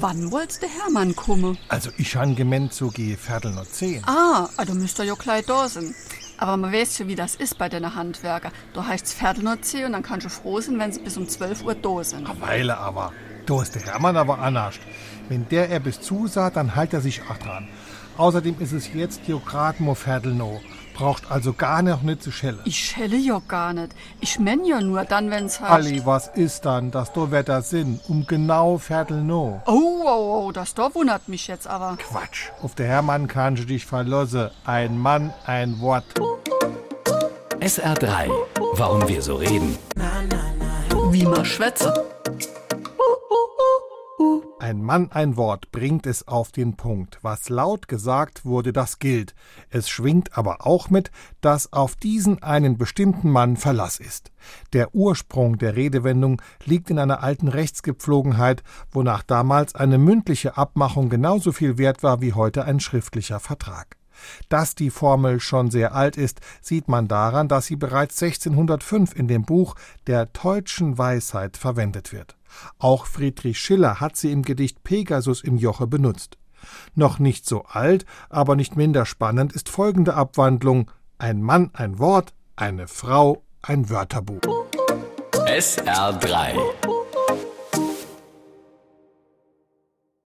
wann wollt's der Hermann kommen? Also ich han gemeint so gehe Viertel noch zehn. Ah, also müsst ihr ja gleich da sein. Aber man weiß ja, wie das ist bei den Handwerker. Da heißt's Viertel noch zehn und dann kannst du froh sein, wenn sie bis um 12 Uhr da sind. Eine Weile aber. Da ist der Hermann aber anders. Wenn der er bis zusah, dann halt er sich auch dran. Außerdem ist es jetzt hier grad mo Viertel noch. Braucht also gar noch nicht zu schellen. Ich schelle ja gar nicht. Ich menn ja nur dann, wenn's heißt. Ali, was ist dann, dass do Wetter Sinn? Um genau Viertel noch. Oh, oh, oh, das da wundert mich jetzt aber. Quatsch. Auf der Hermann kannst du dich verlassen. Ein Mann, ein Wort. SR3. Warum wir so reden. Wie man schwätze. Ein Mann, ein Wort bringt es auf den Punkt. Was laut gesagt wurde, das gilt. Es schwingt aber auch mit, dass auf diesen einen bestimmten Mann Verlass ist. Der Ursprung der Redewendung liegt in einer alten Rechtsgepflogenheit, wonach damals eine mündliche Abmachung genauso viel wert war wie heute ein schriftlicher Vertrag. Dass die Formel schon sehr alt ist, sieht man daran, dass sie bereits 1605 in dem Buch der Deutschen Weisheit verwendet wird. Auch Friedrich Schiller hat sie im Gedicht Pegasus im Joche benutzt. Noch nicht so alt, aber nicht minder spannend ist folgende Abwandlung: Ein Mann ein Wort, eine Frau ein Wörterbuch. SR3.